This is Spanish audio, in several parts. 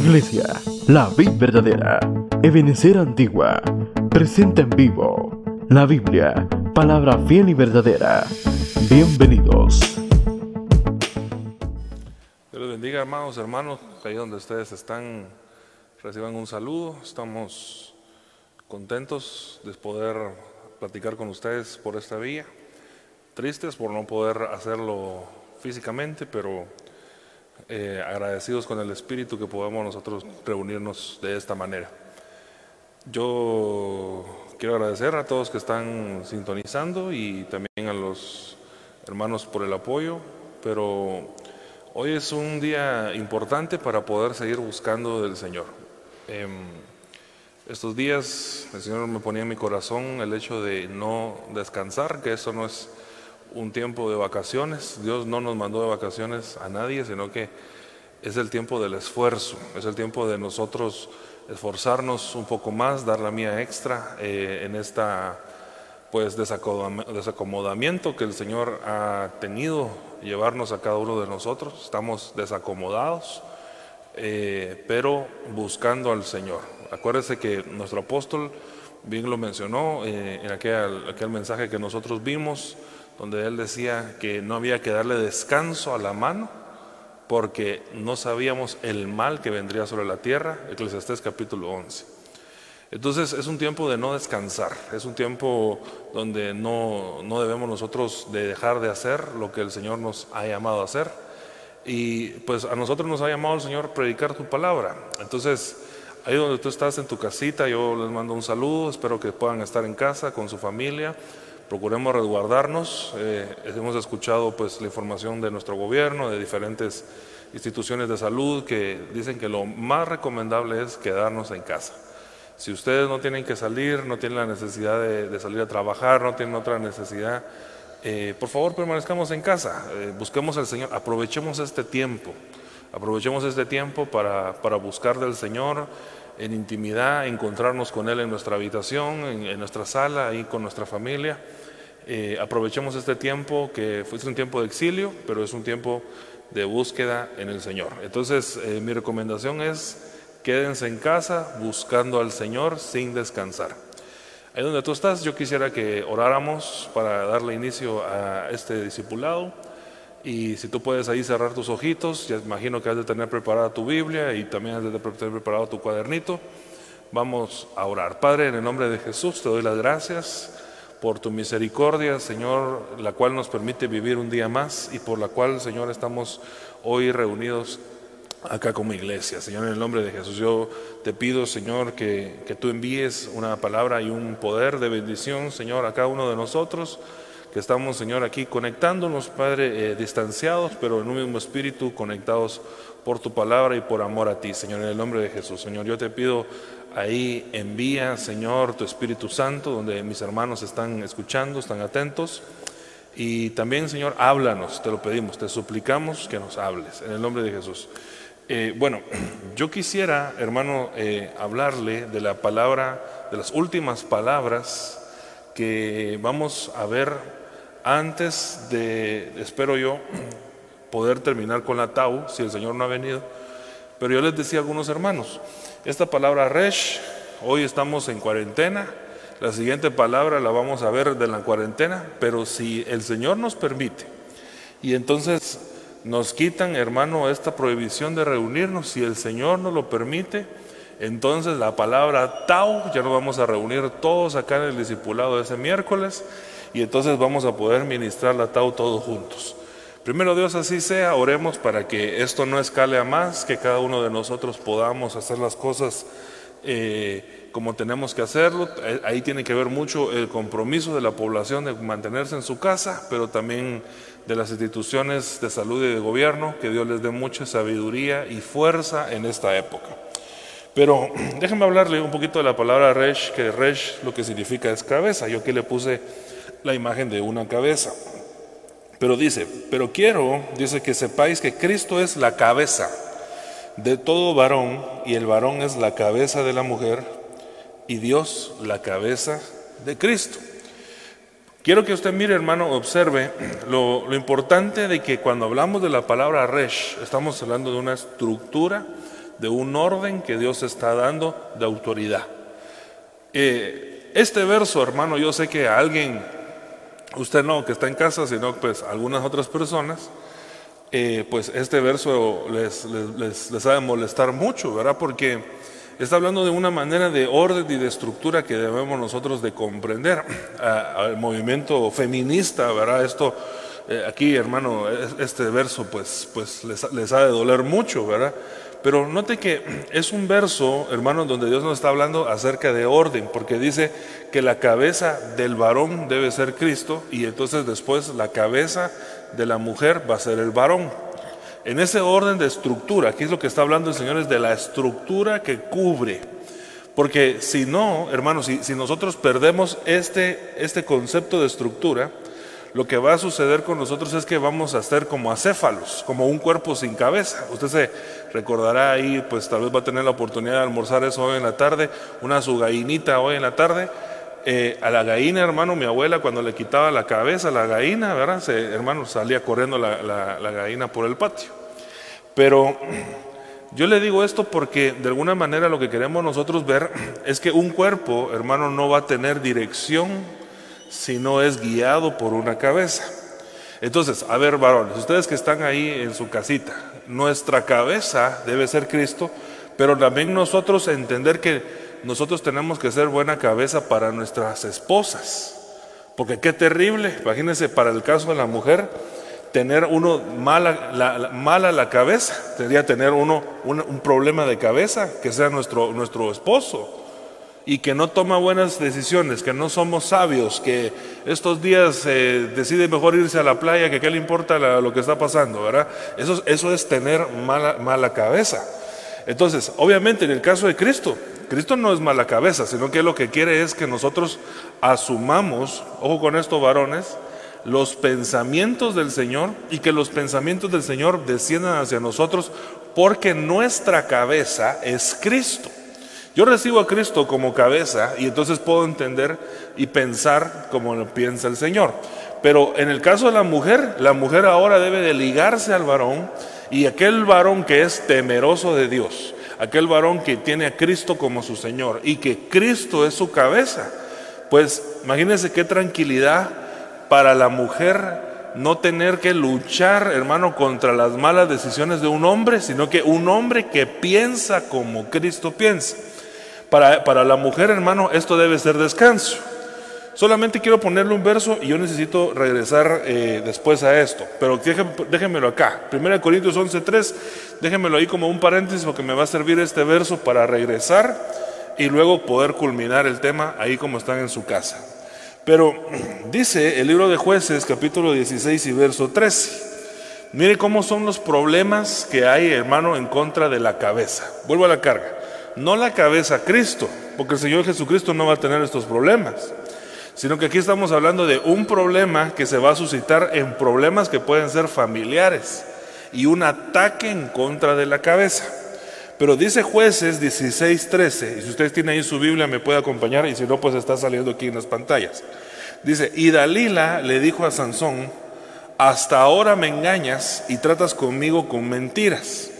Iglesia, la vid verdadera, Ebenecer Antigua, presenta en vivo la Biblia, palabra fiel y verdadera. Bienvenidos. Dios les bendiga, hermanos, hermanos, ahí donde ustedes están, reciban un saludo. Estamos contentos de poder platicar con ustedes por esta vía. Tristes por no poder hacerlo físicamente, pero eh, agradecidos con el Espíritu que podamos nosotros reunirnos de esta manera. Yo quiero agradecer a todos que están sintonizando y también a los hermanos por el apoyo, pero hoy es un día importante para poder seguir buscando del Señor. Em, estos días el Señor me ponía en mi corazón el hecho de no descansar, que eso no es un tiempo de vacaciones. Dios no nos mandó de vacaciones a nadie, sino que es el tiempo del esfuerzo, es el tiempo de nosotros esforzarnos un poco más, dar la mía extra eh, en esta pues desacomodamiento que el Señor ha tenido llevarnos a cada uno de nosotros. Estamos desacomodados, eh, pero buscando al Señor. Acuérdese que nuestro apóstol bien lo mencionó eh, en aquel, aquel mensaje que nosotros vimos donde él decía que no había que darle descanso a la mano porque no sabíamos el mal que vendría sobre la tierra, Eclesiastés capítulo 11. Entonces es un tiempo de no descansar, es un tiempo donde no, no debemos nosotros de dejar de hacer lo que el Señor nos ha llamado a hacer. Y pues a nosotros nos ha llamado el Señor predicar tu palabra. Entonces, ahí donde tú estás en tu casita, yo les mando un saludo, espero que puedan estar en casa con su familia procuremos resguardarnos. Eh, hemos escuchado pues la información de nuestro gobierno, de diferentes instituciones de salud que dicen que lo más recomendable es quedarnos en casa. Si ustedes no tienen que salir, no tienen la necesidad de, salir a trabajar, no tienen otra necesidad, eh, por favor permanezcamos en casa, eh, busquemos al Señor, aprovechemos este tiempo, aprovechemos este tiempo para, para buscar del Señor en intimidad, encontrarnos con Él en nuestra habitación, en, en nuestra sala, ahí con nuestra familia. Eh, aprovechemos este tiempo que fue un tiempo de exilio, pero es un tiempo de búsqueda en el Señor. Entonces, eh, mi recomendación es quédense en casa buscando al Señor sin descansar. Ahí donde tú estás, yo quisiera que oráramos para darle inicio a este discipulado. Y si tú puedes ahí cerrar tus ojitos, ya imagino que has de tener preparada tu Biblia y también has de tener preparado tu cuadernito. Vamos a orar. Padre, en el nombre de Jesús te doy las gracias por tu misericordia, Señor, la cual nos permite vivir un día más y por la cual, Señor, estamos hoy reunidos acá como iglesia. Señor, en el nombre de Jesús, yo te pido, Señor, que, que tú envíes una palabra y un poder de bendición, Señor, a cada uno de nosotros que estamos, Señor, aquí conectándonos, Padre, eh, distanciados, pero en un mismo espíritu, conectados por tu palabra y por amor a ti, Señor, en el nombre de Jesús. Señor, yo te pido Ahí envía, Señor, tu Espíritu Santo, donde mis hermanos están escuchando, están atentos. Y también, Señor, háblanos, te lo pedimos, te suplicamos que nos hables, en el nombre de Jesús. Eh, bueno, yo quisiera, hermano, eh, hablarle de la palabra, de las últimas palabras que vamos a ver antes de, espero yo, poder terminar con la Tau, si el Señor no ha venido. Pero yo les decía a algunos hermanos, esta palabra resh, hoy estamos en cuarentena, la siguiente palabra la vamos a ver de la cuarentena, pero si el Señor nos permite, y entonces nos quitan, hermano, esta prohibición de reunirnos, si el Señor nos lo permite, entonces la palabra Tau, ya nos vamos a reunir todos acá en el discipulado ese miércoles, y entonces vamos a poder ministrar la Tau todos juntos. Primero Dios así sea, oremos para que esto no escale a más, que cada uno de nosotros podamos hacer las cosas eh, como tenemos que hacerlo. Eh, ahí tiene que ver mucho el compromiso de la población de mantenerse en su casa, pero también de las instituciones de salud y de gobierno, que Dios les dé mucha sabiduría y fuerza en esta época. Pero déjenme hablarle un poquito de la palabra resh, que resh lo que significa es cabeza. Yo aquí le puse la imagen de una cabeza. Pero dice, pero quiero, dice que sepáis que Cristo es la cabeza de todo varón y el varón es la cabeza de la mujer y Dios la cabeza de Cristo. Quiero que usted mire, hermano, observe lo, importante de que cuando hablamos de la palabra resh, estamos hablando de una estructura de un orden que Dios está dando de autoridad. Eh, este verso, hermano, yo sé que a alguien, usted no, que está en casa, sino pues algunas otras personas, eh, pues este verso les, les, les, ha de molestar mucho, ¿verdad? Porque está hablando de una manera de orden y de estructura que debemos nosotros de comprender. al movimiento feminista, ¿verdad? Esto, eh, aquí, hermano, este verso, pues, pues les, les ha de doler mucho, ¿verdad? Pero note que es un verso, hermano, donde Dios nos está hablando acerca de orden, porque dice que la cabeza del varón debe ser Cristo y entonces después la cabeza de la mujer va a ser el varón. En ese orden de estructura, aquí es lo que está hablando el Señor, es de la estructura que cubre. Porque si no, hermanos, si, si nosotros perdemos este, este concepto de estructura, lo que va a suceder con nosotros es que vamos a ser como acéfalos, como un cuerpo sin cabeza. Usted se recordará ahí, pues tal vez va a tener la oportunidad de almorzar eso hoy en la tarde, una su gallinita hoy en la tarde. Eh, a la gallina, hermano, mi abuela cuando le quitaba la cabeza a la gallina, ¿verdad? Hermano, salía corriendo la, la gallina por el patio. Pero yo le digo esto porque de alguna manera lo que queremos nosotros ver es que un cuerpo, hermano, no va a tener dirección si no es guiado por una cabeza. Entonces, a ver, varones, ustedes que están ahí en su casita, nuestra cabeza debe ser Cristo, pero también nosotros entender que nosotros tenemos que ser buena cabeza para nuestras esposas. Porque qué terrible, imagínense para el caso de la mujer, tener uno mala la, mala la cabeza, tener uno un, un, problema de cabeza, que sea nuestro, nuestro esposo y que no toma buenas decisiones, que no somos sabios, que estos días eh, decide mejor irse a la playa, que qué le importa lo que está pasando, ¿verdad? Eso, eso es tener mala, mala cabeza. Entonces, obviamente en el caso de Cristo, Cristo no es mala cabeza, sino que lo que quiere es que nosotros asumamos, ojo con esto varones, los pensamientos del Señor y que los pensamientos del Señor desciendan hacia nosotros porque nuestra cabeza es Cristo. Yo recibo a Cristo como cabeza y entonces puedo entender y pensar como lo piensa el Señor. Pero en el caso de la mujer, la mujer ahora debe de ligarse al varón y aquel varón que es temeroso de Dios, aquel varón que tiene a Cristo como su Señor y que Cristo es su cabeza, pues imagínense qué tranquilidad para la mujer no tener que luchar, hermano, contra las malas decisiones de un hombre, sino que un hombre que piensa como Cristo piensa. Para, la mujer, hermano, esto debe ser descanso. Solamente quiero ponerle un verso y yo necesito regresar eh, después a esto. Pero déjenmelo acá. 1 Corintios 11.3, déjenmelo ahí como un paréntesis porque me va a servir este verso para regresar y luego poder culminar el tema ahí como están en su casa. Pero dice el libro de jueces capítulo 16 y verso 13. Mire cómo son los problemas que hay, hermano, en contra de la cabeza. Vuelvo a la carga no la cabeza Cristo, porque el Señor Jesucristo no va a tener estos problemas, sino que aquí estamos hablando de un problema que se va a suscitar en problemas que pueden ser familiares y un ataque en contra de la cabeza. Pero dice jueces 16, 13, y si ustedes tienen ahí su Biblia me puede acompañar, y si no, pues está saliendo aquí en las pantallas. Dice, y Dalila le dijo a Sansón, hasta ahora me engañas y tratas conmigo con mentiras.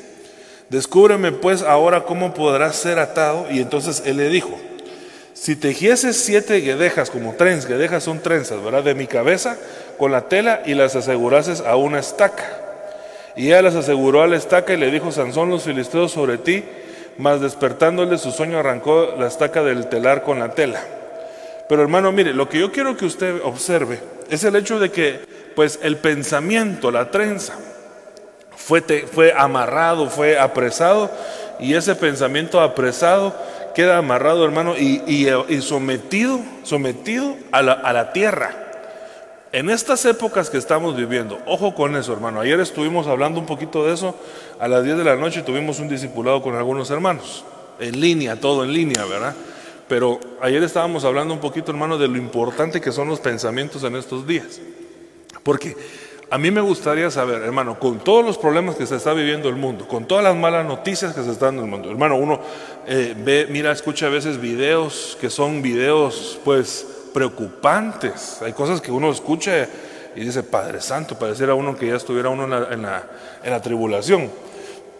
Descúbreme pues ahora cómo podrás ser atado. Y entonces él le dijo, si tejieses siete guedejas como trens, guedejas son trenzas, ¿verdad? De mi cabeza, con la tela y las asegurases a una estaca. Y ella las aseguró a la estaca y le dijo, Sansón, los filisteos sobre ti, mas despertándole su sueño arrancó la estaca del telar con la tela. Pero hermano, mire, lo que yo quiero que usted observe es el hecho de que, pues, el pensamiento, la trenza, fue, amarrado, fue apresado, y ese pensamiento apresado queda amarrado, hermano, y, sometido, sometido a la, a la tierra. En estas épocas que estamos viviendo, ojo con eso, hermano. Ayer estuvimos hablando un poquito de eso. A las 10 de la noche tuvimos un discipulado con algunos hermanos. En línea, todo en línea, ¿verdad? Pero ayer estábamos hablando un poquito, hermano, de lo importante que son los pensamientos en estos días. Porque a mí me gustaría saber, hermano, con todos los problemas que se está viviendo el mundo, con todas las malas noticias que se están en el mundo, hermano, uno eh, ve, mira, escucha a veces videos que son videos, pues, preocupantes. Hay cosas que uno escucha y dice, Padre Santo, pareciera uno que ya estuviera uno en la, en la, en la tribulación.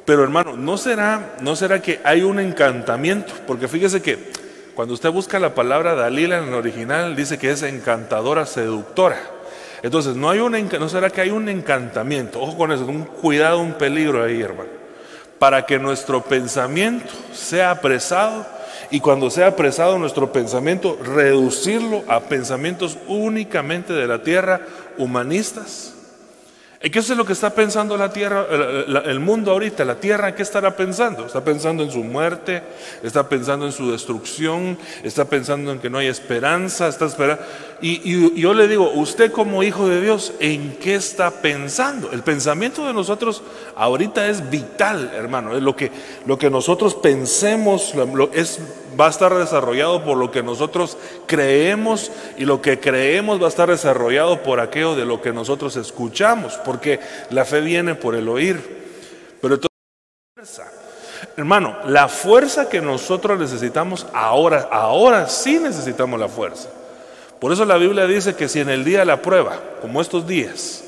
Pero hermano, ¿no será, ¿no será que hay un encantamiento? Porque fíjese que cuando usted busca la palabra Dalila en el original, dice que es encantadora, seductora. Entonces, ¿no, hay un, ¿no será que hay un encantamiento? Ojo con eso, un cuidado, un peligro ahí, hermano. Para que nuestro pensamiento sea apresado y cuando sea apresado nuestro pensamiento, reducirlo a pensamientos únicamente de la tierra, humanistas, ¿Qué es lo que está pensando la tierra, el, mundo ahorita? La tierra, ¿qué estará pensando? Está pensando en su muerte, está pensando en su destrucción, está pensando en que no hay esperanza, está esperando. Y, yo le digo, usted como hijo de Dios, ¿en qué está pensando? El pensamiento de nosotros ahorita es vital, hermano. Es lo que, lo que nosotros pensemos es, va a estar desarrollado por lo que nosotros creemos y lo que creemos va a estar desarrollado por aquello de lo que nosotros escuchamos porque la fe viene por el oír. Pero entonces, hermano, la fuerza que nosotros necesitamos ahora, ahora sí necesitamos la fuerza. Por eso la Biblia dice que si en el día de la prueba, como estos días,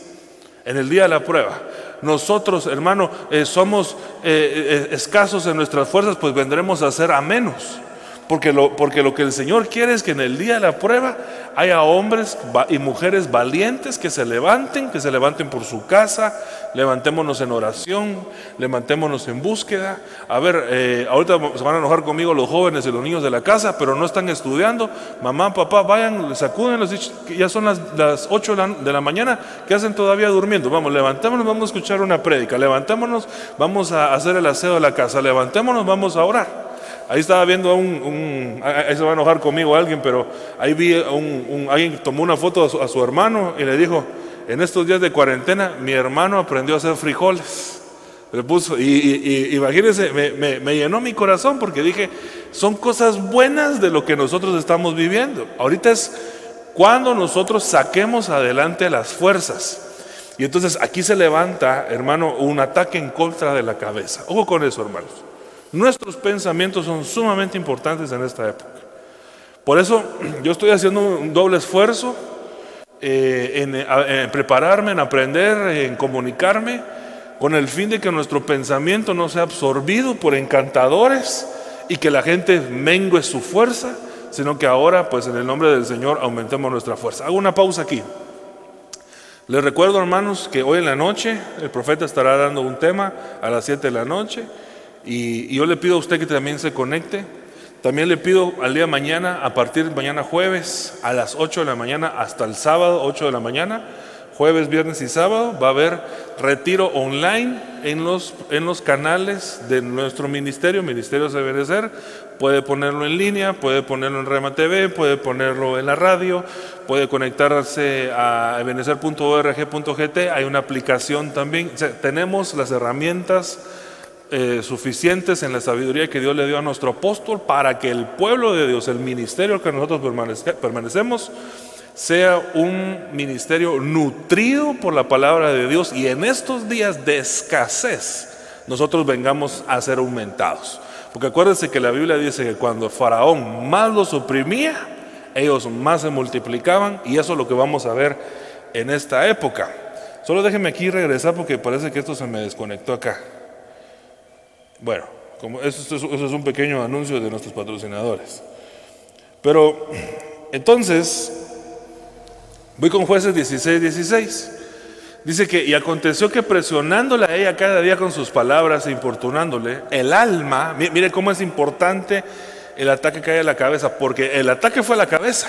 en el día de la prueba, nosotros, hermano, eh, somos eh, eh, escasos en nuestras fuerzas, pues vendremos a ser a menos. Porque lo, porque lo que el Señor quiere es que en el día de la prueba haya hombres y mujeres valientes que se levanten, que se levanten por su casa, levantémonos en oración, levantémonos en búsqueda. A ver, eh, ahorita se van a enojar conmigo los jóvenes y los niños de la casa, pero no están estudiando. Mamá, papá, vayan, sacuden, ya son las, las 8 de la mañana, ¿qué hacen todavía durmiendo? Vamos, levantémonos, vamos a escuchar una prédica, levantémonos, vamos a hacer el aseo de la casa, levantémonos, vamos a orar. Ahí estaba viendo un, ahí se va a enojar conmigo alguien, pero ahí vi un, alguien tomó una foto a su, hermano y le dijo, en estos días de cuarentena mi hermano aprendió a hacer frijoles. Le puso, y, imagínense, me, me, llenó mi corazón porque dije, son cosas buenas de lo que nosotros estamos viviendo. Ahorita es cuando nosotros saquemos adelante las fuerzas. Y entonces aquí se levanta, hermano, un ataque en contra de la cabeza. Ojo con eso, hermanos. Nuestros pensamientos son sumamente importantes en esta época. Por eso yo estoy haciendo un doble esfuerzo eh, en, prepararme, en aprender, en comunicarme, con el fin de que nuestro pensamiento no sea absorbido por encantadores y que la gente mengue su fuerza, sino que ahora, pues en el nombre del Señor, aumentemos nuestra fuerza. Hago una pausa aquí. Les recuerdo, hermanos, que hoy en la noche el profeta estará dando un tema a las 7 de la noche. Y, yo le pido a usted que también se conecte. También le pido al día mañana, a partir de mañana jueves, a las 8 de la mañana hasta el sábado, 8 de la mañana, jueves, viernes y sábado, va a haber retiro online en los, en los canales de nuestro ministerio, Ministerio de Benecer. Puede ponerlo en línea, puede ponerlo en Rema TV, puede ponerlo en la radio, puede conectarse a ebenecer.org.gt. Hay una aplicación también. tenemos las herramientas eh, suficientes en la sabiduría que Dios le dio a nuestro apóstol para que el pueblo de Dios, el ministerio que nosotros permanecemos, sea un ministerio nutrido por la palabra de Dios y en estos días de escasez nosotros vengamos a ser aumentados. Porque acuérdense que la Biblia dice que cuando Faraón más los oprimía, ellos más se multiplicaban y eso es lo que vamos a ver en esta época. Solo déjenme aquí regresar porque parece que esto se me desconectó acá. Bueno, como eso, es un pequeño anuncio de nuestros patrocinadores. Pero entonces, voy con jueces 16, 16. Dice que, y aconteció que presionándola a ella cada día con sus palabras e importunándole, el alma, mire cómo es importante el ataque que hay a la cabeza, porque el ataque fue a la cabeza.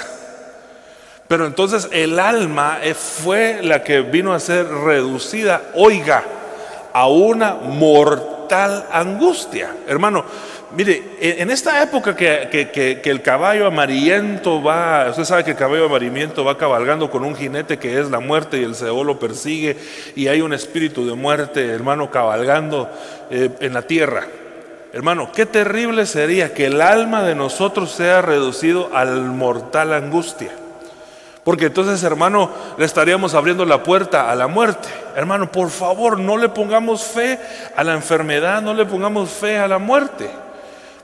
Pero entonces el alma fue la que vino a ser reducida, oiga, a una mortalidad tal angustia. Hermano, mire, en esta época que, el caballo amarillento va, usted sabe que el caballo amarillento va cabalgando con un jinete que es la muerte y el cebo lo persigue y hay un espíritu de muerte, hermano, cabalgando eh, en la tierra. Hermano, qué terrible sería que el alma de nosotros sea reducido al mortal angustia. Porque entonces, hermano, le estaríamos abriendo la puerta a la muerte. Hermano, por favor, no le pongamos fe a la enfermedad, no le pongamos fe a la muerte.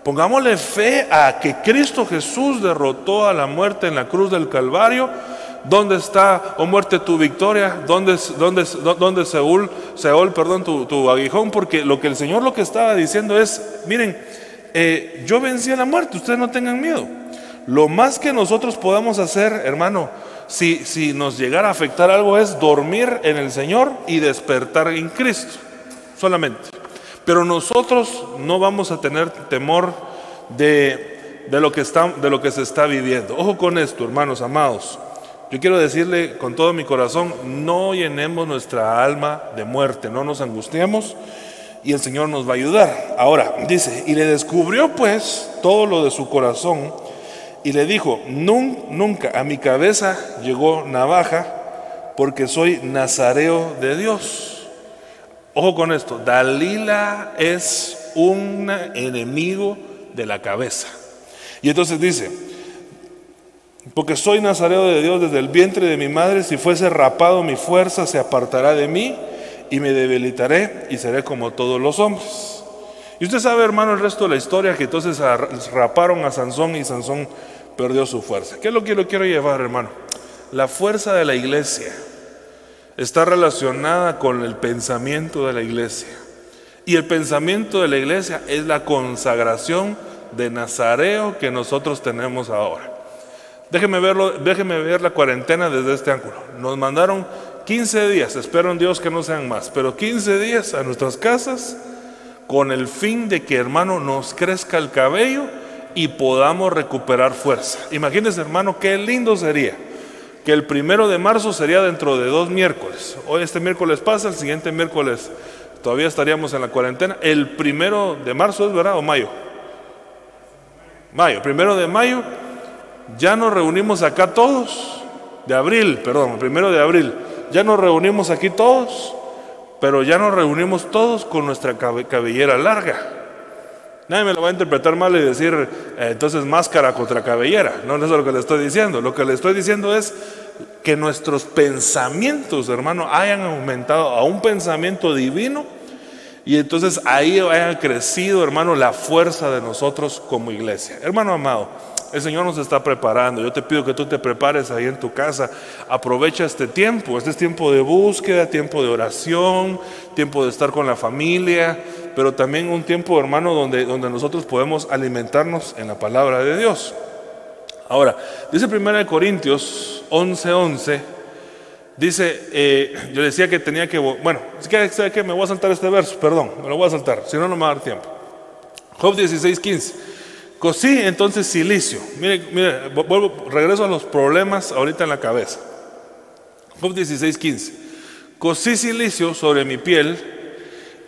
Pongámosle fe a que Cristo Jesús derrotó a la muerte en la cruz del Calvario ¿Dónde está, oh muerte, tu victoria? ¿Dónde, dónde, dónde Seúl, Seúl, perdón, tu, aguijón? Porque lo que el Señor lo que estaba diciendo es, miren, eh, yo vencí a la muerte, ustedes no tengan miedo. Lo más que nosotros podamos hacer, hermano, si, si nos llegara a afectar algo es dormir en el Señor y despertar en Cristo, solamente. Pero nosotros no vamos a tener temor de, de, lo que está, de lo que se está viviendo. Ojo con esto, hermanos amados. Yo quiero decirle con todo mi corazón, no llenemos nuestra alma de muerte, no nos angustiemos y el Señor nos va a ayudar. Ahora, dice, y le descubrió pues todo lo de su corazón y le dijo, nunca a mi cabeza llegó navaja porque soy nazareo de Dios. Ojo con esto, Dalila es un enemigo de la cabeza. Y entonces dice, porque soy nazareo de Dios desde el vientre de mi madre, si fuese rapado mi fuerza se apartará de mí y me debilitaré y seré como todos los hombres. Y usted sabe, hermano, el resto de la historia, que entonces raparon a Sansón y Sansón perdió su fuerza. ¿Qué es lo que lo quiero llevar, hermano? La fuerza de la iglesia está relacionada con el pensamiento de la iglesia. Y el pensamiento de la iglesia es la consagración de Nazareo que nosotros tenemos ahora. Déjeme, verlo, déjeme ver la cuarentena desde este ángulo. Nos mandaron 15 días, espero en Dios que no sean más, pero 15 días a nuestras casas con el fin de que hermano nos crezca el cabello y podamos recuperar fuerza. Imagínense hermano, qué lindo sería que el primero de marzo sería dentro de dos miércoles. Hoy este miércoles pasa, el siguiente miércoles todavía estaríamos en la cuarentena. El primero de marzo es verdad o mayo. Mayo, primero de mayo, ya nos reunimos acá todos, de abril, perdón, primero de abril ya nos reunimos aquí todos, pero ya nos reunimos todos con nuestra cabellera larga. Nadie me lo va a interpretar mal y decir, eh, entonces máscara contra cabellera. No, no es lo que le estoy diciendo. Lo que le estoy diciendo es que nuestros pensamientos, hermano, hayan aumentado a un pensamiento divino y entonces ahí haya crecido, hermano, la fuerza de nosotros como iglesia. Hermano amado, el Señor nos está preparando. Yo te pido que tú te prepares ahí en tu casa. Aprovecha este tiempo. Este es tiempo de búsqueda, tiempo de oración, tiempo de estar con la familia, pero también un tiempo, hermano, donde, donde nosotros podemos alimentarnos en la palabra de Dios. Ahora, dice 1 Corintios 11:11. 11, dice, eh, yo decía que tenía que, bueno, es que, que me voy a saltar este verso, perdón, me lo voy a saltar, si no, no me va a dar tiempo. Job 16:15. Cosí entonces silicio. Mire, mire, vuelvo, regreso a los problemas ahorita en la cabeza. Job 16:15. Cosí silicio sobre mi piel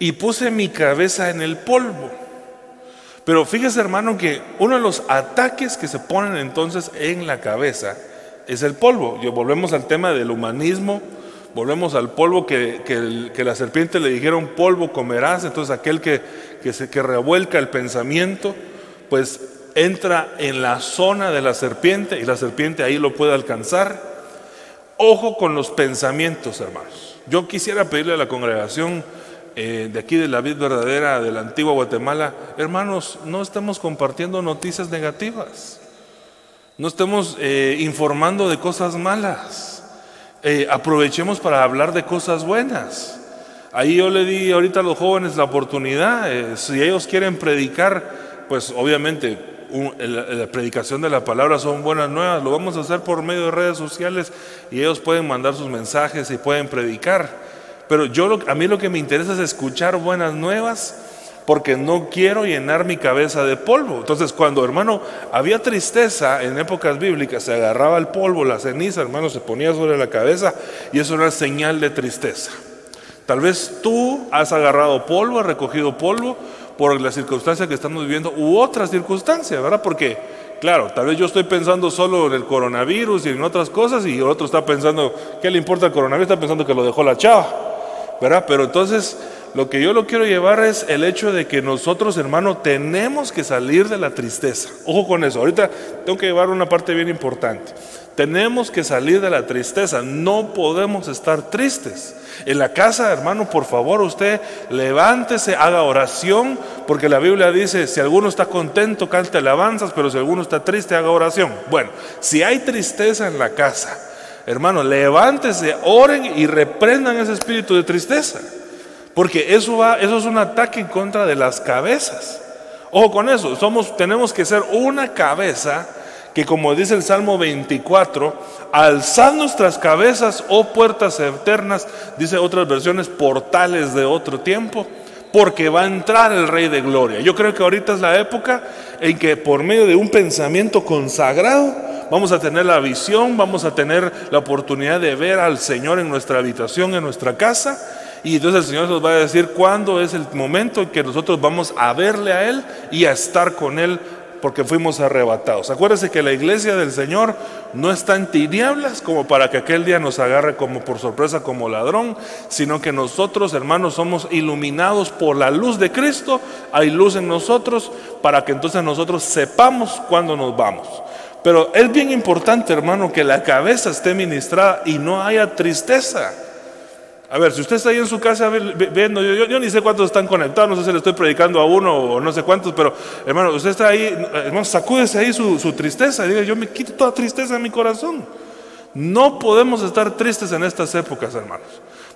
y puse mi cabeza en el polvo. Pero fíjese hermano que uno de los ataques que se ponen entonces en la cabeza es el polvo. Y volvemos al tema del humanismo, volvemos al polvo que, que, la serpiente le dijeron polvo comerás, entonces aquel que, que, se, que revuelca el pensamiento pues entra en la zona de la serpiente y la serpiente ahí lo puede alcanzar. Ojo con los pensamientos, hermanos. Yo quisiera pedirle a la congregación eh, de aquí de la vida verdadera de la antigua Guatemala, hermanos, no estemos compartiendo noticias negativas, no estemos eh, informando de cosas malas, eh, aprovechemos para hablar de cosas buenas. Ahí yo le di ahorita a los jóvenes la oportunidad, si ellos quieren predicar, pues obviamente la, predicación de la palabra son buenas nuevas, lo vamos a hacer por medio de redes sociales y ellos pueden mandar sus mensajes y pueden predicar. Pero yo a mí lo que me interesa es escuchar buenas nuevas porque no quiero llenar mi cabeza de polvo. Entonces, cuando hermano había tristeza en épocas bíblicas, se agarraba el polvo, la ceniza, hermano, se ponía sobre la cabeza y eso era señal de tristeza. Tal vez tú has agarrado polvo, has recogido polvo, por la circunstancia que estamos viviendo u otras circunstancias, ¿verdad? Porque, claro, tal vez yo estoy pensando solo en el coronavirus y en otras cosas y el otro está pensando, ¿qué le importa el coronavirus? Está pensando que lo dejó la chava, ¿verdad? Pero entonces, lo que yo lo quiero llevar es el hecho de que nosotros, hermano, tenemos que salir de la tristeza. Ojo con eso, ahorita tengo que llevar una parte bien importante. Tenemos que salir de la tristeza, no podemos estar tristes. En la casa, hermano, por favor, usted levántese, haga oración, porque la Biblia dice, si alguno está contento, cante alabanzas, pero si alguno está triste, haga oración. Bueno, si hay tristeza en la casa, Hermano, levántese, oren y reprendan ese espíritu de tristeza. Porque eso, va, eso es un ataque en contra de las cabezas. Ojo con eso, somos, tenemos que ser una cabeza que como dice el Salmo 24, alzad nuestras cabezas, oh puertas eternas, dice otras versiones, portales de otro tiempo, porque va a entrar el Rey de Gloria. Yo creo que ahorita es la época en que por medio de un pensamiento consagrado vamos a tener la visión, vamos a tener la oportunidad de ver al Señor en nuestra habitación, en nuestra casa. Y entonces el Señor nos va a decir cuándo es el momento en que nosotros vamos a verle a Él y a estar con Él porque fuimos arrebatados. Acuérdense que la iglesia del Señor no está en tinieblas como para que aquel día nos agarre como por sorpresa como ladrón, sino que nosotros, hermanos, somos iluminados por la luz de Cristo, hay luz en nosotros para que entonces nosotros sepamos cuándo nos vamos. Pero es bien importante, hermano, que la cabeza esté ministrada y no haya tristeza. A ver, si usted está ahí en su casa viendo, yo, ni sé cuántos están conectados, no sé si le estoy predicando a uno o no sé cuántos, pero hermano, usted está ahí, hermano, sacúdese ahí su, tristeza y diga, yo me quito toda tristeza en mi corazón. No podemos estar tristes en estas épocas, hermanos.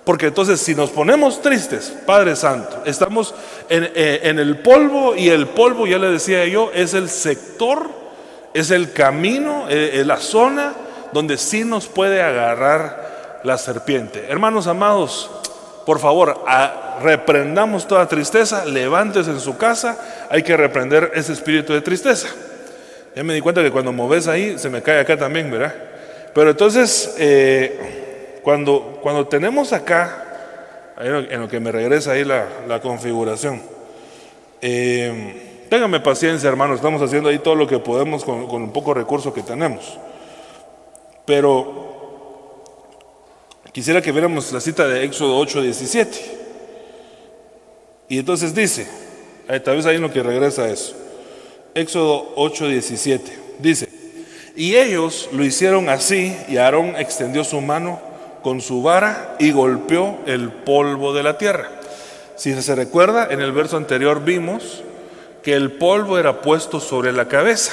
Porque entonces si nos ponemos tristes, Padre Santo, estamos en, eh, el polvo y el polvo, ya le decía yo, es el sector, es el camino, eh, es la zona donde sí nos puede agarrar la serpiente. Hermanos amados, por favor, reprendamos toda tristeza, levántese en su casa, hay que reprender ese espíritu de tristeza. Ya me di cuenta que cuando moves ahí, se me cae acá también, ¿verdad? Pero entonces, eh, cuando, cuando tenemos acá, en lo que me regresa ahí la, configuración, eh, ténganme paciencia, hermanos, estamos haciendo ahí todo lo que podemos con, un poco recurso que tenemos. Pero Quisiera que viéramos la cita de Éxodo 8, 17. Y entonces dice, tal vez ahí lo que regresa eso. Éxodo 8, 17. Dice, y ellos lo hicieron así, y Aarón extendió su mano con su vara y golpeó el polvo de la tierra. Si se recuerda, en el verso anterior vimos que el polvo era puesto sobre la cabeza.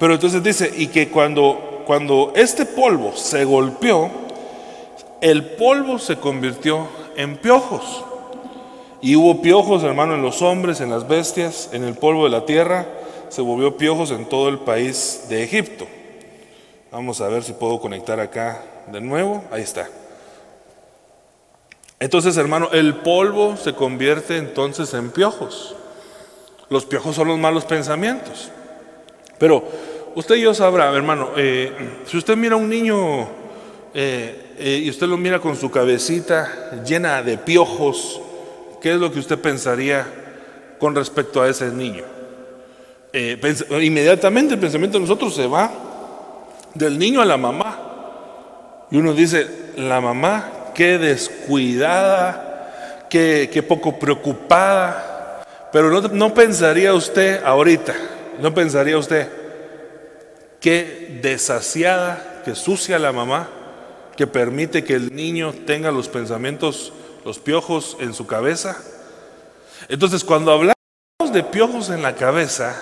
Pero entonces dice, y que cuando, cuando este polvo se golpeó, el polvo se convirtió en piojos. Y hubo piojos, hermano, en los hombres, en las bestias, en el polvo de la tierra. Se volvió piojos en todo el país de Egipto. Vamos a ver si puedo conectar acá de nuevo. Ahí está. Entonces, hermano, el polvo se convierte entonces en piojos. Los piojos son los malos pensamientos. Pero usted y yo sabrá, hermano, eh, si usted mira a un niño eh, eh, y usted lo mira con su cabecita llena de piojos, ¿qué es lo que usted pensaría con respecto a ese niño? Inmediatamente el pensamiento de nosotros se va del niño a la mamá. Y uno dice, la mamá, qué descuidada, qué, poco preocupada. Pero no, no pensaría usted ahorita, no pensaría usted, qué desasiada, qué sucia la mamá que permite que el niño tenga los pensamientos, los piojos en su cabeza. Entonces, cuando hablamos de piojos en la cabeza,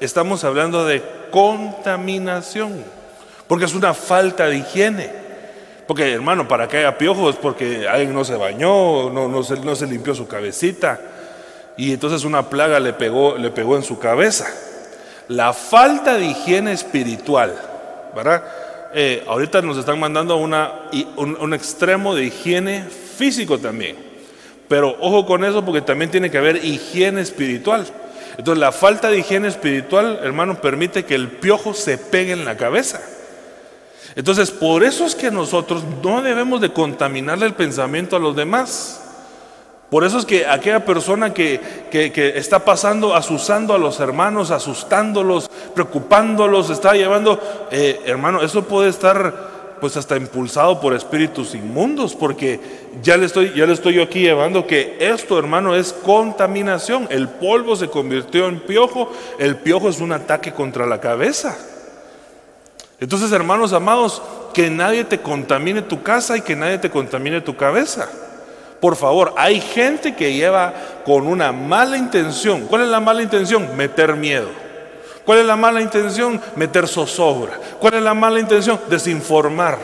estamos hablando de contaminación, porque es una falta de higiene. Porque, hermano, para que haya piojos porque alguien no se bañó, no, no, se, no se limpió su cabecita, y entonces una plaga le pegó, le pegó en su cabeza. La falta de higiene espiritual, ¿verdad? Eh, ahorita nos están mandando una, un, un extremo de higiene físico también. Pero ojo con eso porque también tiene que haber higiene espiritual. Entonces la falta de higiene espiritual, hermano, permite que el piojo se pegue en la cabeza. Entonces por eso es que nosotros no debemos de contaminarle el pensamiento a los demás. Por eso es que aquella persona que, está pasando, asusando a los hermanos, asustándolos, preocupándolos, está llevando, eh, hermano, eso puede estar pues hasta impulsado por espíritus inmundos, porque ya le estoy, ya le estoy yo aquí llevando que esto, hermano, es contaminación. El polvo se convirtió en piojo, el piojo es un ataque contra la cabeza. Entonces, hermanos amados, que nadie te contamine tu casa y que nadie te contamine tu cabeza. Por favor, hay gente que lleva con una mala intención. ¿Cuál es la mala intención? Meter miedo. ¿Cuál es la mala intención? Meter zozobra. ¿Cuál es la mala intención? Desinformar.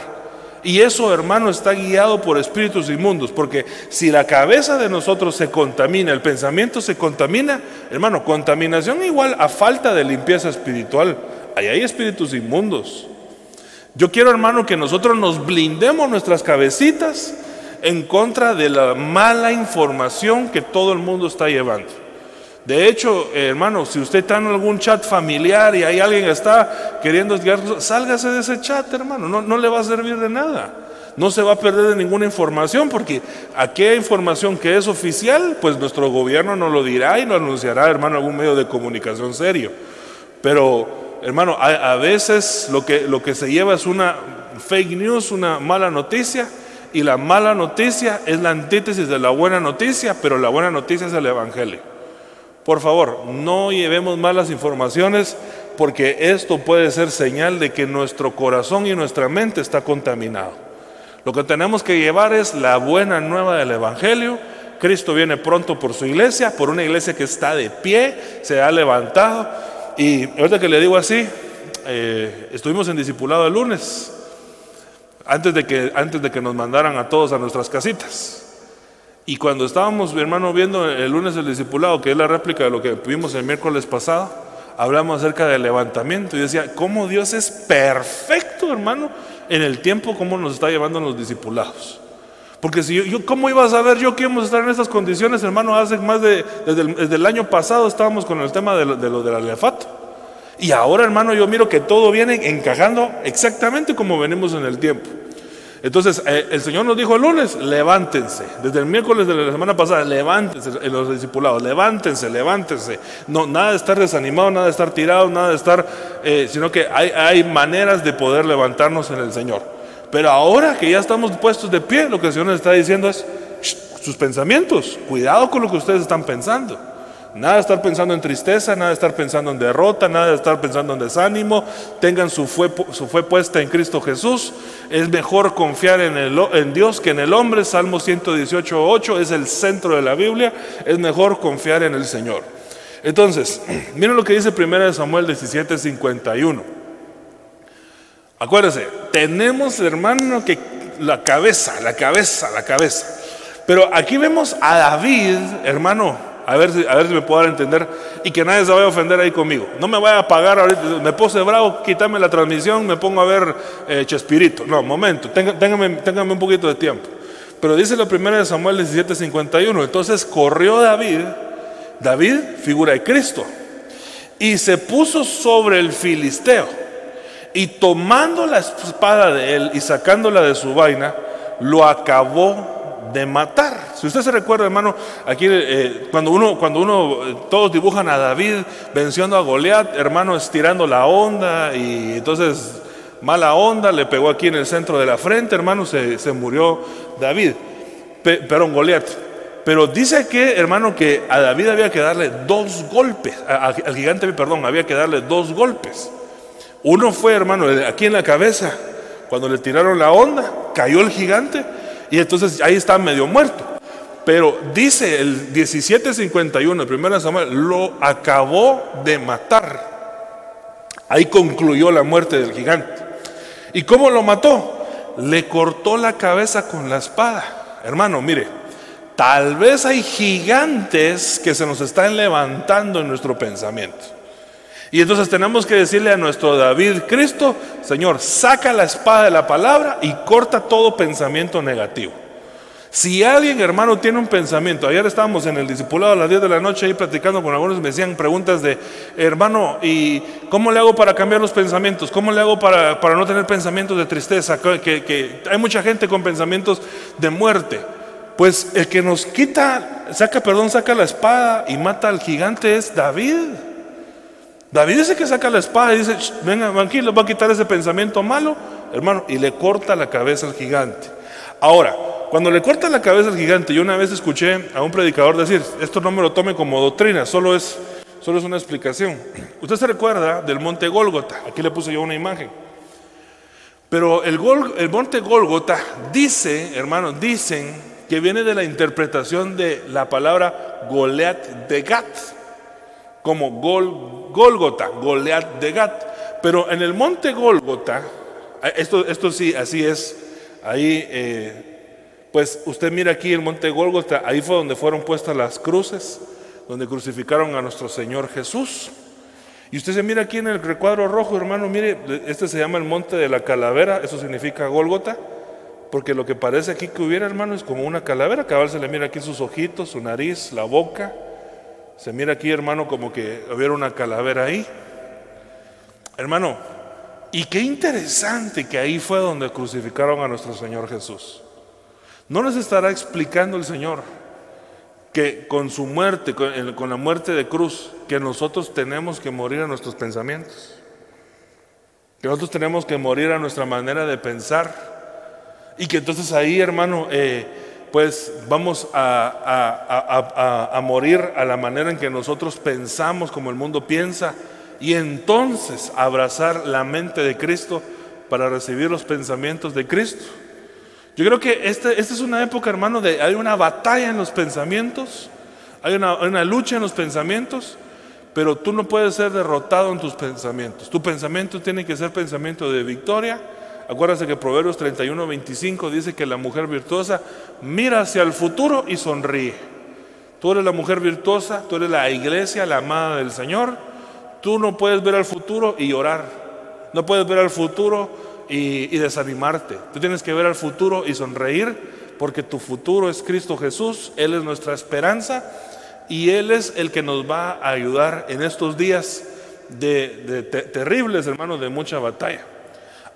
Y eso, hermano, está guiado por espíritus inmundos, porque si la cabeza de nosotros se contamina, el pensamiento se contamina, hermano, contaminación igual a falta de limpieza espiritual. Ahí hay espíritus inmundos. Yo quiero, hermano, que nosotros nos blindemos nuestras cabecitas en contra de la mala información que todo el mundo está llevando. De hecho, hermano, si usted está en algún chat familiar y hay alguien que está queriendo sálgase de ese chat, hermano, no, no le va a servir de nada. No se va a perder de ninguna información porque aquella información que es oficial, pues nuestro gobierno nos lo dirá y lo anunciará, hermano, algún medio de comunicación serio. Pero, hermano, a, a veces lo que, lo que se lleva es una fake news, una mala noticia, y la mala noticia es la antítesis de la buena noticia, pero la buena noticia es el Evangelio. Por favor, no llevemos malas informaciones porque esto puede ser señal de que nuestro corazón y nuestra mente está contaminado. Lo que tenemos que llevar es la buena nueva del Evangelio. Cristo viene pronto por su iglesia, por una iglesia que está de pie, se ha levantado. Y ahorita que le digo así, eh, estuvimos en discipulado el lunes, antes de, que, antes de que nos mandaran a todos a nuestras casitas. Y cuando estábamos, hermano, viendo el lunes el discipulado, que es la réplica de lo que vimos el miércoles pasado, hablamos acerca del levantamiento y decía, cómo Dios es perfecto, hermano, en el tiempo, cómo nos está llevando los discipulados. Porque si yo, ¿cómo iba a saber yo que íbamos a estar en estas condiciones, hermano? Hace más de, desde el, año pasado estábamos con el tema de lo del alefato. Y ahora, hermano, yo miro que todo viene encajando exactamente como venimos en el tiempo. Entonces, eh, el Señor nos dijo el lunes, levántense. Desde el miércoles de la semana pasada, levántense en los discipulados, levántense, levántense. No, nada de estar desanimado, nada de estar tirado, nada de estar, eh, sino que hay, hay maneras de poder levantarnos en el Señor. Pero ahora que ya estamos puestos de pie, lo que el Señor nos está diciendo es, sus pensamientos, cuidado con lo que ustedes están pensando. Nada de estar pensando en tristeza, nada de estar pensando en derrota, nada de estar pensando en desánimo. Tengan su fe, su puesta en Cristo Jesús. Es mejor confiar en, el, en Dios que en el hombre. Salmo 118, 8 es el centro de la Biblia. Es mejor confiar en el Señor. Entonces, miren lo que dice 1 Samuel 17, 51. Acuérdense, tenemos hermano que la cabeza, la cabeza, la cabeza. Pero aquí vemos a David, hermano, a ver, si, a ver si me puedo dar a entender y que nadie se vaya a ofender ahí conmigo. No me vaya a pagar me puse bravo, quítame la transmisión, me pongo a ver eh, Chespirito. No, momento, téngame, un poquito de tiempo. Pero dice la primera de Samuel 17:51, entonces corrió David, David, figura de Cristo, y se puso sobre el filisteo, y tomando la espada de él y sacándola de su vaina, lo acabó de matar. Si usted se recuerda, hermano, aquí eh, cuando uno, cuando uno, eh, todos dibujan a David venciendo a Goliat, hermano, estirando la onda y entonces mala onda, le pegó aquí en el centro de la frente, hermano, se, murió David, perdón, Goliat. Pero dice que, hermano, que a David había que darle dos golpes, al gigante, perdón, había que darle dos golpes. Uno fue, hermano, aquí en la cabeza, cuando le tiraron la onda, cayó el gigante y entonces ahí está medio muerto. Pero dice el 1751, el primero Samuel, lo acabó de matar. Ahí concluyó la muerte del gigante. ¿Y cómo lo mató? Le cortó la cabeza con la espada. Hermano, mire, tal vez hay gigantes que se nos están levantando en nuestro pensamiento. Y entonces tenemos que decirle a nuestro David Cristo, Señor, saca la espada de la palabra y corta todo pensamiento negativo. Si alguien, hermano, tiene un pensamiento, ayer estábamos en el discipulado a las 10 de la noche ahí platicando con algunos, me decían preguntas de, hermano, ¿y cómo le hago para cambiar los pensamientos? ¿Cómo le hago para, no tener pensamientos de tristeza? Que hay mucha gente con pensamientos de muerte. Pues el que nos quita, saca, perdón, saca la espada y mata al gigante es David. David dice que saca la espada y dice, venga, tranquilo, va a quitar ese pensamiento malo, hermano, y le corta la cabeza al gigante. Ahora, cuando le corta la cabeza al gigante, yo una vez escuché a un predicador decir, esto no me lo tome como doctrina, solo es, solo es una explicación. Usted se recuerda del monte Gólgota, aquí le puse yo una imagen. Pero el, el monte Gólgota dice, hermano, dicen que viene de la interpretación de la palabra Goliat de Gat como Gol, Golgota, Goliat de Gat. Pero en el monte Golgota, esto, esto sí, así es, Ahí, eh, pues usted mira aquí el monte Gólgota, ahí fue donde fueron puestas las cruces, donde crucificaron a nuestro Señor Jesús. Y usted se mira aquí en el recuadro rojo, hermano, mire, este se llama el monte de la calavera, eso significa Gólgota, porque lo que parece aquí que hubiera, hermano, es como una calavera, cabal se le mira aquí sus ojitos, su nariz, la boca, se mira aquí, hermano, como que hubiera una calavera ahí. Hermano, y qué interesante que ahí fue donde crucificaron a nuestro Señor Jesús. No nos estará explicando el Señor que con su muerte, con, la muerte de cruz, que nosotros tenemos que morir a nuestros pensamientos. Que nosotros tenemos que morir a nuestra manera de pensar. Y que entonces ahí, hermano, eh, pues vamos a, a, morir a la manera en que nosotros pensamos, como el mundo piensa, y entonces abrazar la mente de Cristo para recibir los pensamientos de Cristo. Yo creo que esta, esta es una época, hermano, de hay una batalla en los pensamientos, hay una, una lucha en los pensamientos, pero tú no puedes ser derrotado en tus pensamientos. Tu pensamiento tiene que ser pensamiento de victoria. Acuérdate que Proverbios 31, 25 dice que la mujer virtuosa mira hacia el futuro y sonríe. Tú eres la mujer virtuosa, tú eres la iglesia, la amada del Señor. Tú no puedes ver al futuro y llorar. No puedes ver al futuro y, desanimarte. Tú tienes que ver al futuro y sonreír porque tu futuro es Cristo Jesús, Él es nuestra esperanza y Él es el que nos va a ayudar en estos días de, terribles, hermanos, de mucha batalla.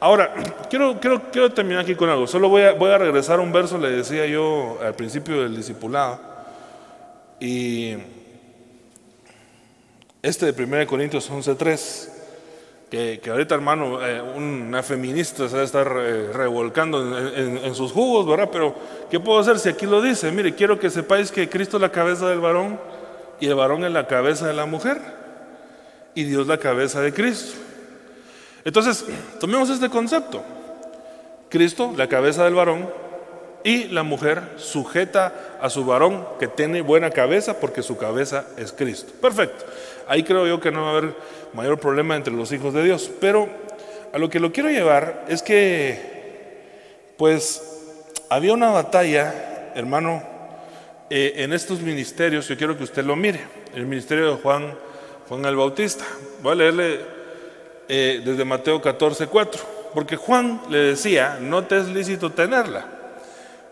Ahora, quiero, quiero, quiero terminar aquí con algo. Solo voy a, voy a regresar un verso, le decía yo al principio del discipulado. Y este de 1 Corintios 11.3 que, ahorita, hermano, eh, una feminista se va a estar eh, revolcando en, sus jugos, ¿verdad? Pero, ¿qué puedo hacer si aquí lo dice? Mire, quiero que sepáis que Cristo es la cabeza del varón y el varón es la cabeza de la mujer y Dios la cabeza de Cristo. Entonces, tomemos este concepto. Cristo, la cabeza del varón, y la mujer sujeta a su varón que tiene buena cabeza porque su cabeza es Cristo. Perfecto. Ahí creo yo que no va a haber mayor problema entre los hijos de Dios. Pero a lo que lo quiero llevar es que, pues, había una batalla, hermano, eh, en estos ministerios. Yo quiero que usted lo mire. El ministerio de Juan, Juan el Bautista. Voy a leerle eh, desde Mateo 14, 4. Porque Juan le decía, no te es lícito tenerla.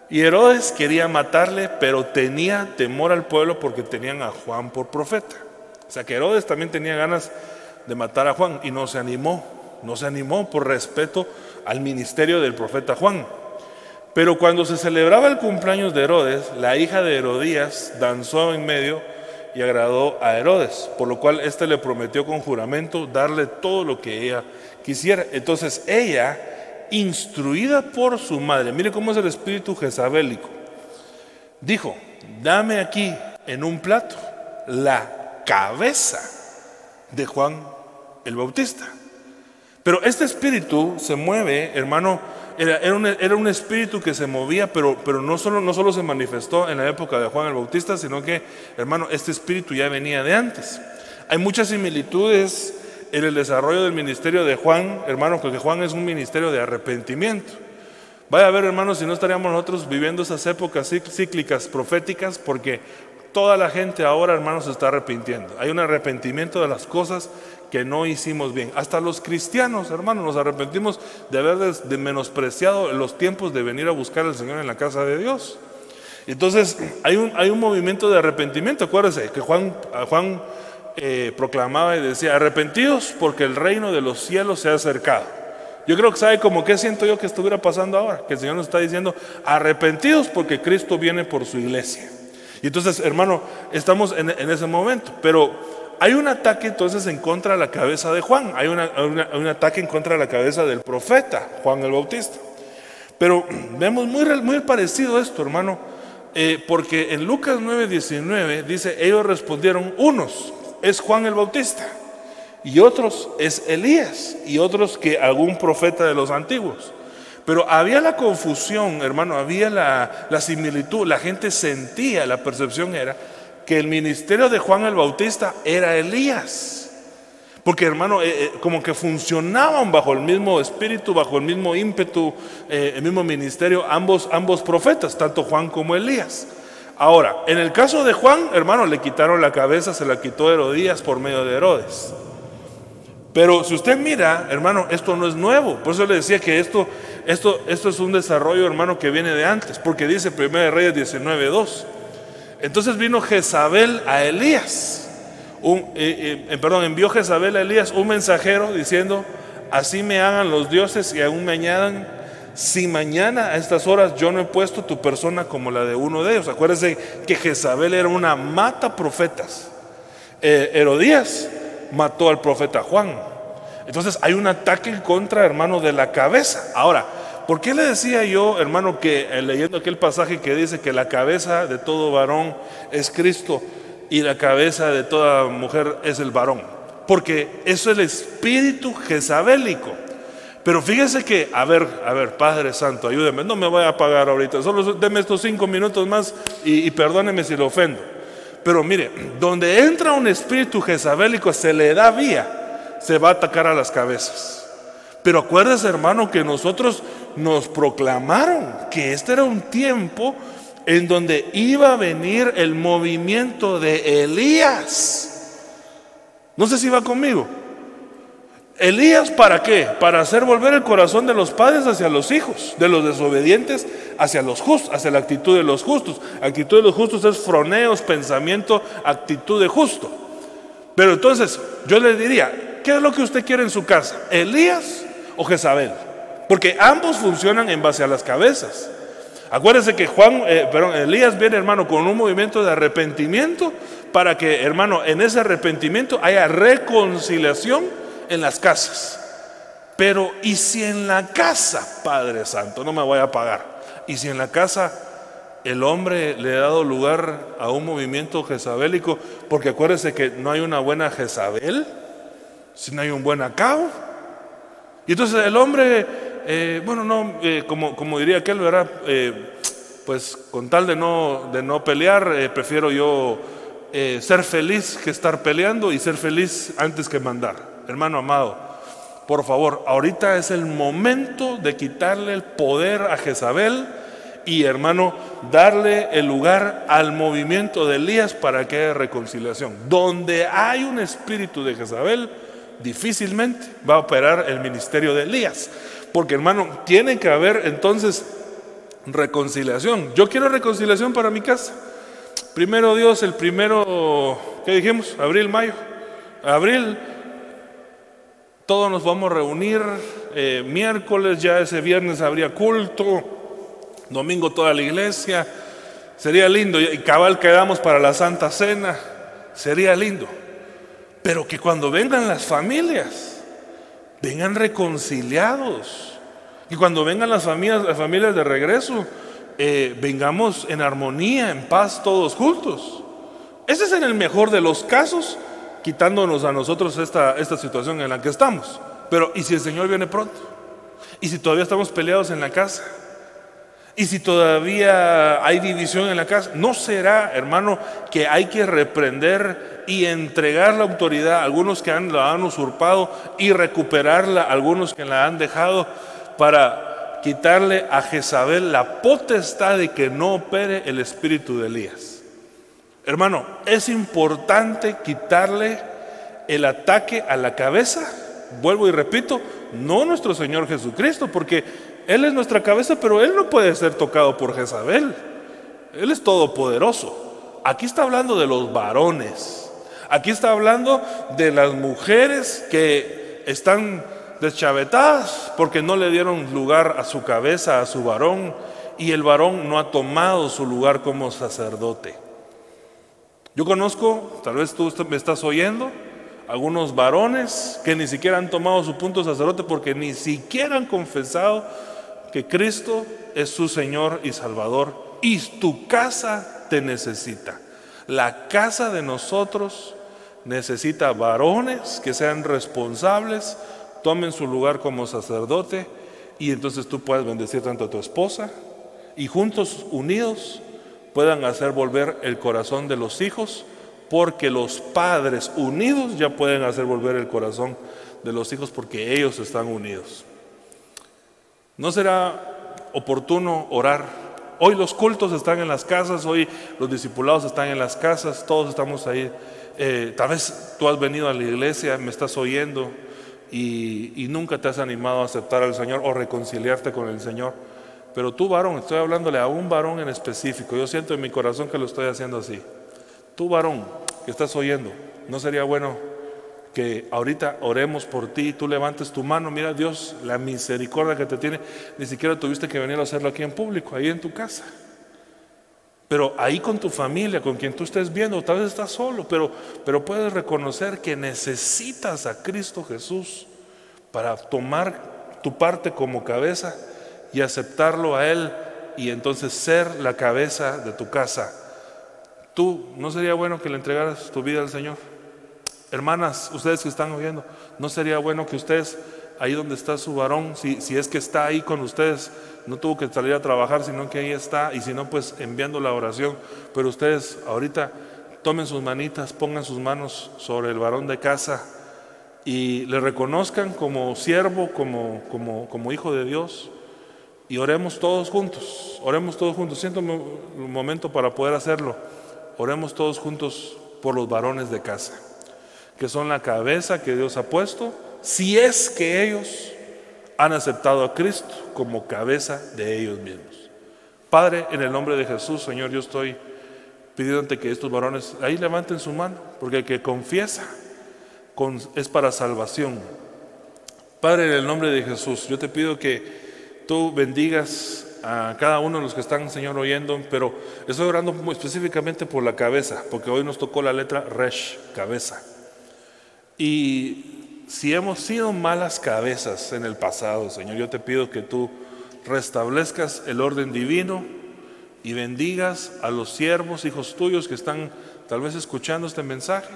Y Herodes quería matarle, pero tenía temor al pueblo porque tenían a Juan por profeta. O sea que Herodes también tenía ganas de matar a Juan y no se animó, no se animó por respeto al ministerio del profeta Juan. Pero cuando se celebraba el cumpleaños de Herodes, la hija de Herodías danzó en medio y agradó a Herodes, por lo cual éste le prometió con juramento darle todo lo que ella quisiera. Entonces ella, instruida por su madre, mire cómo es el espíritu jezabélico, dijo, dame aquí en un plato la cabeza de Juan el Bautista. Pero este espíritu se mueve, hermano, era, era, un, espíritu que se movía, pero, pero no, solo, no solo se manifestó en la época de Juan el Bautista, sino que, hermano, este espíritu ya venía de antes. Hay muchas similitudes en el desarrollo del ministerio de Juan, hermano, porque Juan es un ministerio de arrepentimiento. Vaya a ver, hermano, si no estaríamos nosotros viviendo esas épocas cíclicas proféticas, porque toda la gente ahora, hermano, se está arrepintiendo. Hay un arrepentimiento de las cosas que no hicimos bien. Hasta los cristianos, hermanos, nos arrepentimos de haber de menospreciado los tiempos de venir a buscar al Señor en la casa de Dios. Entonces, hay un, hay un movimiento de arrepentimiento. Acuérdense que Juan, Juan eh, proclamaba y decía, arrepentidos porque el reino de los cielos se ha acercado. Yo creo que sabe como qué siento yo que estuviera pasando ahora, que el Señor nos está diciendo, arrepentidos porque Cristo viene por su iglesia. Y entonces, hermano, estamos en, en ese momento, pero hay un ataque entonces en contra de la cabeza de Juan, hay, un ataque en contra de la cabeza del profeta Juan el Bautista. Pero vemos muy, muy parecido esto, hermano, eh, porque en Lucas 9:19 dice, ellos respondieron, unos es Juan el Bautista y otros es Elías y otros que algún profeta de los antiguos. Pero había la confusión, hermano, había la similitud, la gente sentía, la percepción era que el ministerio de Juan el Bautista era Elías. Porque hermano, eh, eh, como que funcionaban bajo el mismo espíritu, bajo el mismo ímpetu, eh, el mismo ministerio, ambos, ambos profetas, tanto Juan como Elías. Ahora, en el caso de Juan, hermano, le quitaron la cabeza, se la quitó Herodías por medio de Herodes. Pero si usted mira, hermano, esto no es nuevo. Por eso le decía que esto, esto, esto es un desarrollo, hermano, que viene de antes. Porque dice 1 Reyes 19.2. Entonces vino Jezabel a Elías. Un, eh, eh, perdón, envió Jezabel a Elías un mensajero diciendo, así me hagan los dioses y aún me añadan, si mañana a estas horas yo no he puesto tu persona como la de uno de ellos. Acuérdense que Jezabel era una mata profetas. Eh, Herodías mató al profeta Juan. Entonces hay un ataque en contra, hermano, de la cabeza. Ahora, ¿por qué le decía yo, hermano, que eh, leyendo aquel pasaje que dice que la cabeza de todo varón es Cristo y la cabeza de toda mujer es el varón? Porque eso es el espíritu jezabélico. Pero fíjese que, a ver, a ver, Padre Santo, ayúdeme, no me voy a apagar ahorita, solo deme estos cinco minutos más y, perdóneme si lo ofendo. Pero mire, donde entra un espíritu jezabélico se le da vía, se va a atacar a las cabezas. Pero acuérdese, hermano, que nosotros nos proclamaron que este era un tiempo en donde iba a venir el movimiento de Elías. No sé si va conmigo. Elías, ¿para qué? Para hacer volver el corazón de los padres hacia los hijos, de los desobedientes hacia los justos, hacia la actitud de los justos. Actitud de los justos es froneos, pensamiento, actitud de justo. Pero entonces, yo le diría, ¿qué es lo que usted quiere en su casa? ¿Elías o Jezabel? Porque ambos funcionan en base a las cabezas. Acuérdense que Juan, eh, perdón, Elías viene, hermano, con un movimiento de arrepentimiento para que, hermano, en ese arrepentimiento haya reconciliación en las casas. Pero, ¿y si en la casa, Padre Santo, no me voy a pagar? ¿Y si en la casa el hombre le ha dado lugar a un movimiento jezabélico? Porque acuérdese que no hay una buena Jezabel, si no hay un buen Acabo. Y entonces el hombre, eh, bueno, no, eh, como, como diría aquel, ¿verdad? Eh, pues con tal de no, de no pelear, prefiero yo ser feliz que estar peleando y ser feliz antes que mandar hermano amado, por favor, ahorita es el momento de quitarle el poder a Jezabel y hermano, darle el lugar al movimiento de Elías para que haya reconciliación. Donde hay un espíritu de Jezabel, difícilmente va a operar el ministerio de Elías. Porque hermano, tiene que haber entonces reconciliación. Yo quiero reconciliación para mi casa. Primero Dios, el primero, ¿qué dijimos? Abril, mayo. Abril, todos nos vamos a reunir eh, miércoles, ya ese viernes habría culto, domingo toda la iglesia. Sería lindo, y cabal quedamos para la Santa Cena, sería lindo. Pero que cuando vengan las familias, vengan reconciliados. Y cuando vengan las familias, las familias de regreso, eh, vengamos en armonía, en paz, todos juntos. Ese es en el mejor de los casos quitándonos a nosotros esta, esta situación en la que estamos. Pero ¿y si el Señor viene pronto? ¿Y si todavía estamos peleados en la casa? ¿Y si todavía hay división en la casa? ¿No será, hermano, que hay que reprender y entregar la autoridad a algunos que la han usurpado y recuperarla a algunos que la han dejado para quitarle a Jezabel la potestad de que no opere el espíritu de Elías? Hermano, es importante quitarle el ataque a la cabeza. Vuelvo y repito, no nuestro Señor Jesucristo, porque Él es nuestra cabeza, pero Él no puede ser tocado por Jezabel. Él es todopoderoso. Aquí está hablando de los varones. Aquí está hablando de las mujeres que están deschavetadas porque no le dieron lugar a su cabeza, a su varón, y el varón no ha tomado su lugar como sacerdote. Yo conozco, tal vez tú me estás oyendo, algunos varones que ni siquiera han tomado su punto sacerdote porque ni siquiera han confesado que Cristo es su Señor y Salvador y tu casa te necesita. La casa de nosotros necesita varones que sean responsables, tomen su lugar como sacerdote y entonces tú puedes bendecir tanto a tu esposa y juntos, unidos, puedan hacer volver el corazón de los hijos porque los padres unidos ya pueden hacer volver el corazón de los hijos porque ellos están unidos. ¿No será oportuno orar? Hoy los cultos están en las casas, hoy los discipulados están en las casas, todos estamos ahí. Eh, tal vez tú has venido a la iglesia, me estás oyendo y, y nunca te has animado a aceptar al Señor o reconciliarte con el Señor. Pero tú varón, estoy hablándole a un varón en específico, yo siento en mi corazón que lo estoy haciendo así. Tú varón que estás oyendo, ¿no sería bueno que ahorita oremos por ti, tú levantes tu mano, mira Dios, la misericordia que te tiene, ni siquiera tuviste que venir a hacerlo aquí en público, ahí en tu casa. Pero ahí con tu familia, con quien tú estés viendo, tal vez estás solo, pero, pero puedes reconocer que necesitas a Cristo Jesús para tomar tu parte como cabeza y aceptarlo a Él y entonces ser la cabeza de tu casa. Tú, ¿no sería bueno que le entregaras tu vida al Señor? Hermanas, ustedes que están oyendo, ¿no sería bueno que ustedes, ahí donde está su varón, si, si es que está ahí con ustedes, no tuvo que salir a trabajar, sino que ahí está, y si no, pues enviando la oración, pero ustedes ahorita tomen sus manitas, pongan sus manos sobre el varón de casa y le reconozcan como siervo, como, como, como hijo de Dios, y oremos todos juntos, oremos todos juntos. Siento un momento para poder hacerlo. Oremos todos juntos por los varones de casa que son la cabeza que Dios ha puesto, si es que ellos han aceptado a Cristo como cabeza de ellos mismos. Padre, en el nombre de Jesús, Señor, yo estoy pidiéndote que estos varones ahí levanten su mano, porque el que confiesa es para salvación. Padre, en el nombre de Jesús, yo te pido que tú bendigas a cada uno de los que están, Señor, oyendo, pero estoy orando muy específicamente por la cabeza, porque hoy nos tocó la letra Resh, cabeza. Y si hemos sido malas cabezas en el pasado, Señor, yo te pido que tú restablezcas el orden divino y bendigas a los siervos, hijos tuyos que están tal vez escuchando este mensaje,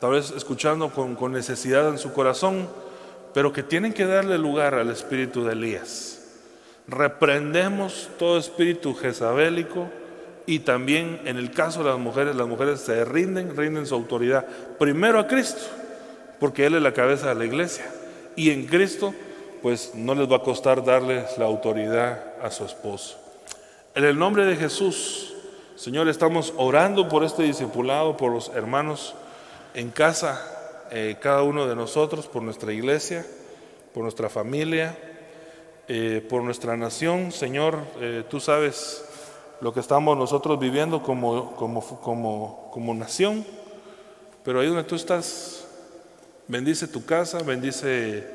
tal vez escuchando con, necesidad en su corazón, pero que tienen que darle lugar al espíritu de Elías. Reprendemos todo espíritu jezabélico y también en el caso de las mujeres, las mujeres se rinden, rinden su autoridad primero a Cristo porque Él es la cabeza de la iglesia. Y en Cristo, pues no les va a costar darles la autoridad a su esposo. En el nombre de Jesús, Señor, estamos orando por este discipulado, por los hermanos en casa, eh, cada uno de nosotros, por nuestra iglesia, por nuestra familia, eh, por nuestra nación. Señor, eh, tú sabes lo que estamos nosotros viviendo como, como, como, como nación, pero ahí donde tú estás, Bendice tu casa, bendice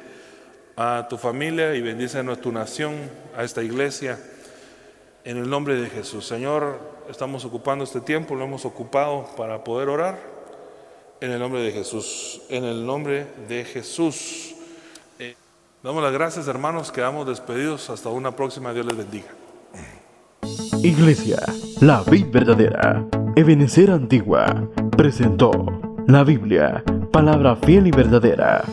a tu familia y bendice a tu nación, a esta iglesia. En el nombre de Jesús. Señor, estamos ocupando este tiempo, lo hemos ocupado para poder orar. En el nombre de Jesús. En el nombre de Jesús. Eh, damos las gracias, hermanos. Quedamos despedidos. Hasta una próxima. Dios les bendiga. Iglesia, la vida verdadera. Ebenecer Antigua presentó la Biblia palabra fiel y verdadera.